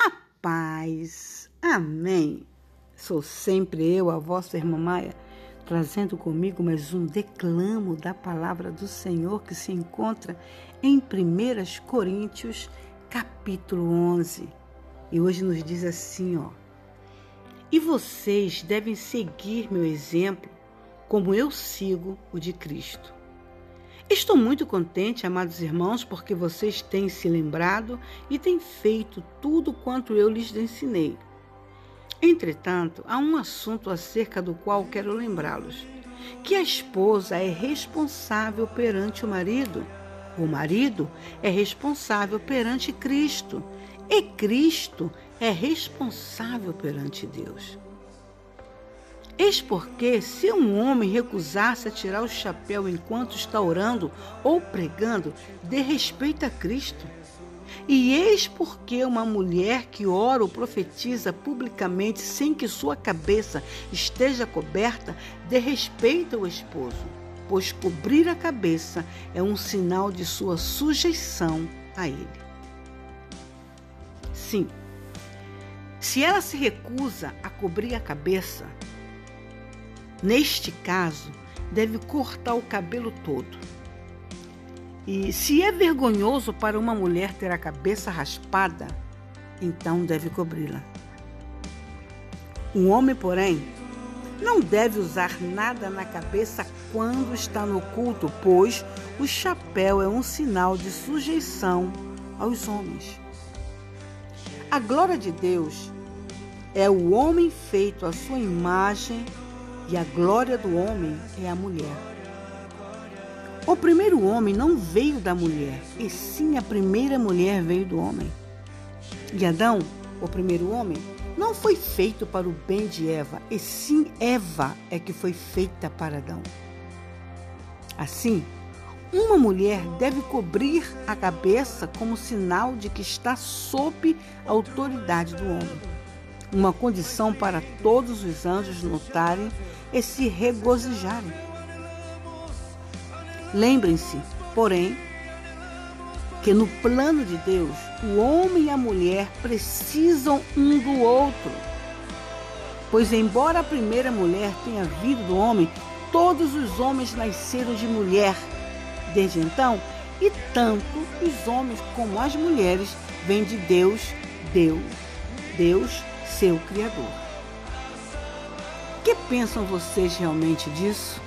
A paz. Amém. Sou sempre eu, a vossa irmã Maia, trazendo comigo mais um declamo da palavra do Senhor que se encontra em 1 Coríntios, capítulo 11. E hoje nos diz assim, ó: E vocês devem seguir meu exemplo, como eu sigo o de Cristo. Estou muito contente, amados irmãos, porque vocês têm se lembrado e têm feito tudo quanto eu lhes ensinei. Entretanto, há um assunto acerca do qual quero lembrá-los: que a esposa é responsável perante o marido, o marido é responsável perante Cristo, e Cristo é responsável perante Deus. Eis porque, se um homem recusar-se a tirar o chapéu enquanto está orando ou pregando, dê respeito a Cristo. E eis porque uma mulher que ora ou profetiza publicamente sem que sua cabeça esteja coberta, dê respeito ao esposo, pois cobrir a cabeça é um sinal de sua sujeição a ele. Sim, se ela se recusa a cobrir a cabeça, Neste caso, deve cortar o cabelo todo. E se é vergonhoso para uma mulher ter a cabeça raspada, então deve cobri-la. Um homem, porém, não deve usar nada na cabeça quando está no culto, pois o chapéu é um sinal de sujeição aos homens. A glória de Deus é o homem feito à sua imagem e a glória do homem é a mulher. O primeiro homem não veio da mulher, e sim a primeira mulher veio do homem. E Adão, o primeiro homem, não foi feito para o bem de Eva, e sim Eva é que foi feita para Adão. Assim, uma mulher deve cobrir a cabeça como sinal de que está sob a autoridade do homem. Uma condição para todos os anjos notarem e se regozijarem. Lembrem-se, porém, que no plano de Deus, o homem e a mulher precisam um do outro. Pois, embora a primeira mulher tenha vindo do homem, todos os homens nasceram de mulher. Desde então, e tanto os homens como as mulheres vêm de Deus, Deus, Deus, seu Criador que pensam vocês realmente disso?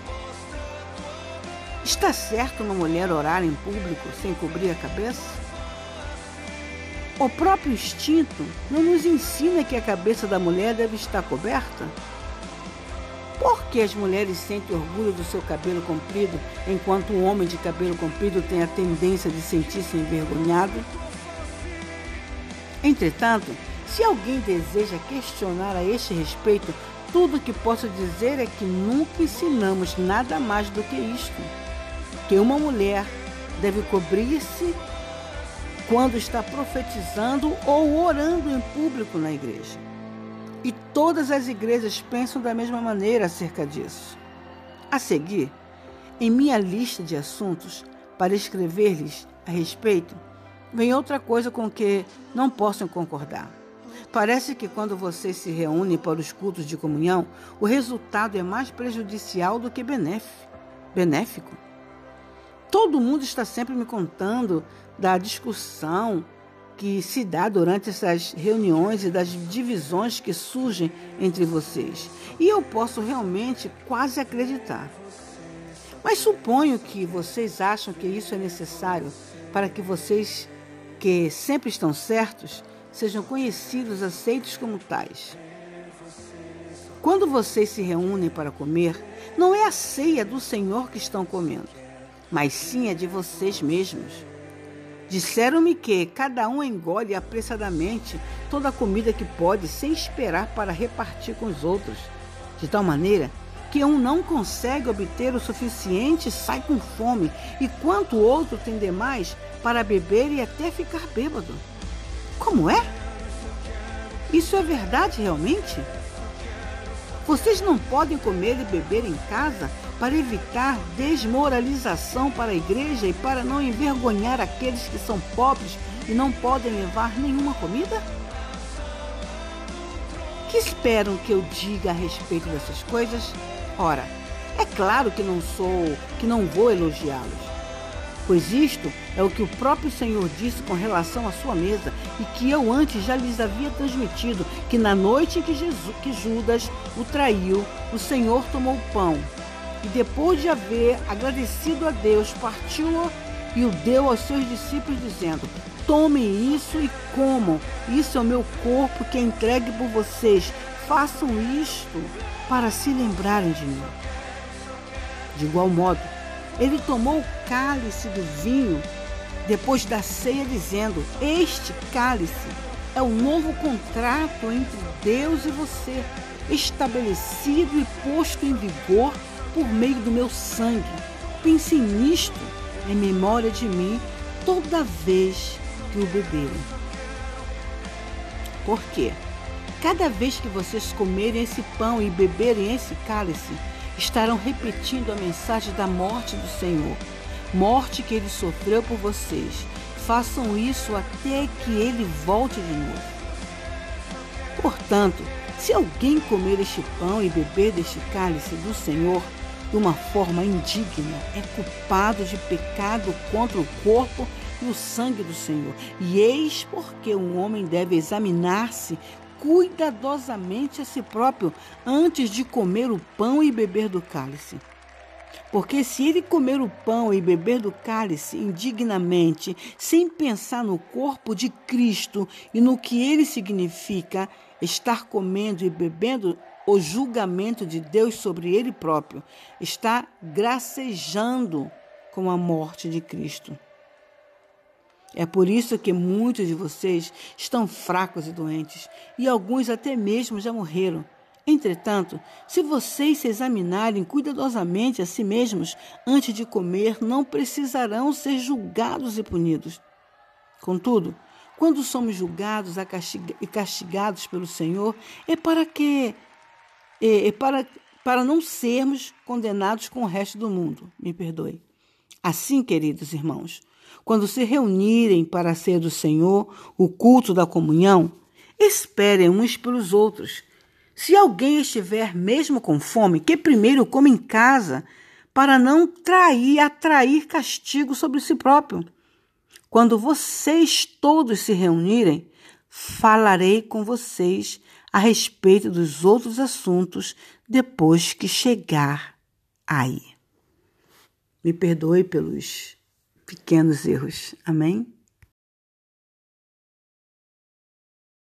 Está certo uma mulher orar em público sem cobrir a cabeça? O próprio instinto não nos ensina que a cabeça da mulher deve estar coberta? Por que as mulheres sentem orgulho do seu cabelo comprido, enquanto o homem de cabelo comprido tem a tendência de sentir-se envergonhado? Entretanto, se alguém deseja questionar a este respeito, tudo que posso dizer é que nunca ensinamos nada mais do que isto: que uma mulher deve cobrir-se quando está profetizando ou orando em público na igreja. E todas as igrejas pensam da mesma maneira acerca disso. A seguir, em minha lista de assuntos para escrever-lhes a respeito, vem outra coisa com que não posso concordar. Parece que quando vocês se reúnem para os cultos de comunhão, o resultado é mais prejudicial do que benéfico. Todo mundo está sempre me contando da discussão que se dá durante essas reuniões e das divisões que surgem entre vocês. E eu posso realmente quase acreditar. Mas suponho que vocês acham que isso é necessário para que vocês, que sempre estão certos, sejam conhecidos, aceitos como tais. Quando vocês se reúnem para comer, não é a ceia do Senhor que estão comendo, mas sim a de vocês mesmos. Disseram-me que cada um engole apressadamente toda a comida que pode, sem esperar para repartir com os outros, de tal maneira que um não consegue obter o suficiente sai com fome, e quanto o outro tem demais para beber e até ficar bêbado. Como é? Isso é verdade realmente? Vocês não podem comer e beber em casa para evitar desmoralização para a igreja e para não envergonhar aqueles que são pobres e não podem levar nenhuma comida? Que esperam que eu diga a respeito dessas coisas? Ora, é claro que não sou, que não vou elogiá-los pois isto é o que o próprio Senhor disse com relação à sua mesa e que eu antes já lhes havia transmitido, que na noite em que, Jesus, que Judas o traiu, o Senhor tomou o pão e depois de haver agradecido a Deus, partiu-o e o deu aos seus discípulos, dizendo: Tomem isso e comam, isso é o meu corpo que é entregue por vocês. Façam isto para se lembrarem de mim. De igual modo, ele tomou o cálice do vinho depois da ceia, dizendo: Este cálice é o novo contrato entre Deus e você, estabelecido e posto em vigor por meio do meu sangue. Pense nisto em memória de mim toda vez que o beberem. Por quê? Cada vez que vocês comerem esse pão e beberem esse cálice, estarão repetindo a mensagem da morte do Senhor, morte que ele sofreu por vocês. Façam isso até que ele volte de novo. Portanto, se alguém comer este pão e beber deste cálice do Senhor de uma forma indigna, é culpado de pecado contra o corpo e o sangue do Senhor. E eis porque um homem deve examinar-se cuidadosamente a si próprio antes de comer o pão e beber do cálice. Porque se ele comer o pão e beber do cálice indignamente, sem pensar no corpo de Cristo e no que ele significa, estar comendo e bebendo o julgamento de Deus sobre ele próprio, está gracejando com a morte de Cristo. É por isso que muitos de vocês estão fracos e doentes, e alguns até mesmo já morreram. Entretanto, se vocês se examinarem cuidadosamente a si mesmos antes de comer, não precisarão ser julgados e punidos. Contudo, quando somos julgados e castigados pelo Senhor, é para que é, é para, para não sermos condenados com o resto do mundo. Me perdoe. Assim, queridos irmãos, quando se reunirem para ser do Senhor o culto da comunhão, esperem uns pelos outros. Se alguém estiver mesmo com fome, que primeiro coma em casa, para não trair, atrair castigo sobre si próprio. Quando vocês todos se reunirem, falarei com vocês a respeito dos outros assuntos depois que chegar aí. Me perdoe pelos pequenos erros. Amém?